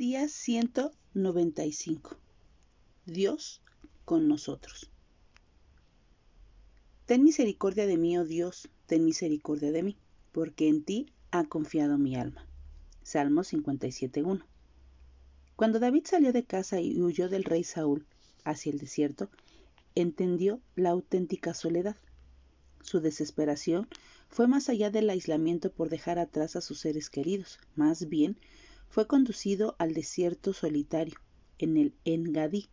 Día 195. Dios con nosotros. Ten misericordia de mí, oh Dios, ten misericordia de mí, porque en ti ha confiado mi alma. Salmo 57.1. Cuando David salió de casa y huyó del rey Saúl hacia el desierto, entendió la auténtica soledad. Su desesperación fue más allá del aislamiento por dejar atrás a sus seres queridos, más bien fue conducido al desierto solitario, en el Engadí,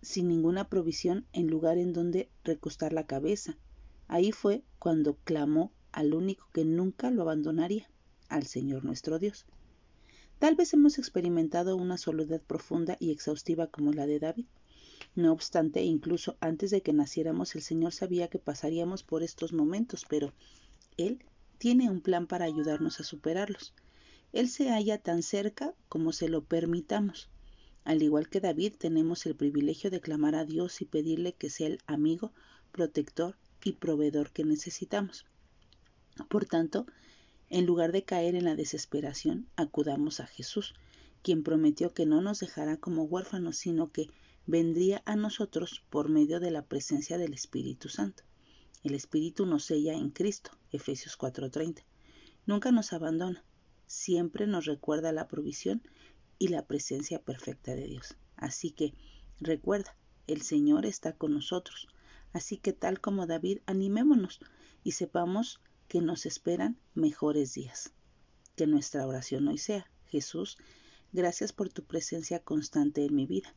sin ninguna provisión en lugar en donde recostar la cabeza. Ahí fue cuando clamó al único que nunca lo abandonaría, al Señor nuestro Dios. Tal vez hemos experimentado una soledad profunda y exhaustiva como la de David. No obstante, incluso antes de que naciéramos, el Señor sabía que pasaríamos por estos momentos, pero Él tiene un plan para ayudarnos a superarlos. Él se halla tan cerca como se lo permitamos. Al igual que David, tenemos el privilegio de clamar a Dios y pedirle que sea el amigo, protector y proveedor que necesitamos. Por tanto, en lugar de caer en la desesperación, acudamos a Jesús, quien prometió que no nos dejará como huérfanos, sino que vendría a nosotros por medio de la presencia del Espíritu Santo. El Espíritu nos sella en Cristo, Efesios 4:30. Nunca nos abandona, siempre nos recuerda la provisión y la presencia perfecta de Dios. Así que recuerda, el Señor está con nosotros. Así que tal como David, animémonos y sepamos que nos esperan mejores días. Que nuestra oración hoy sea, Jesús, gracias por tu presencia constante en mi vida,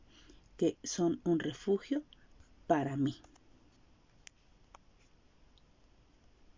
que son un refugio para mí.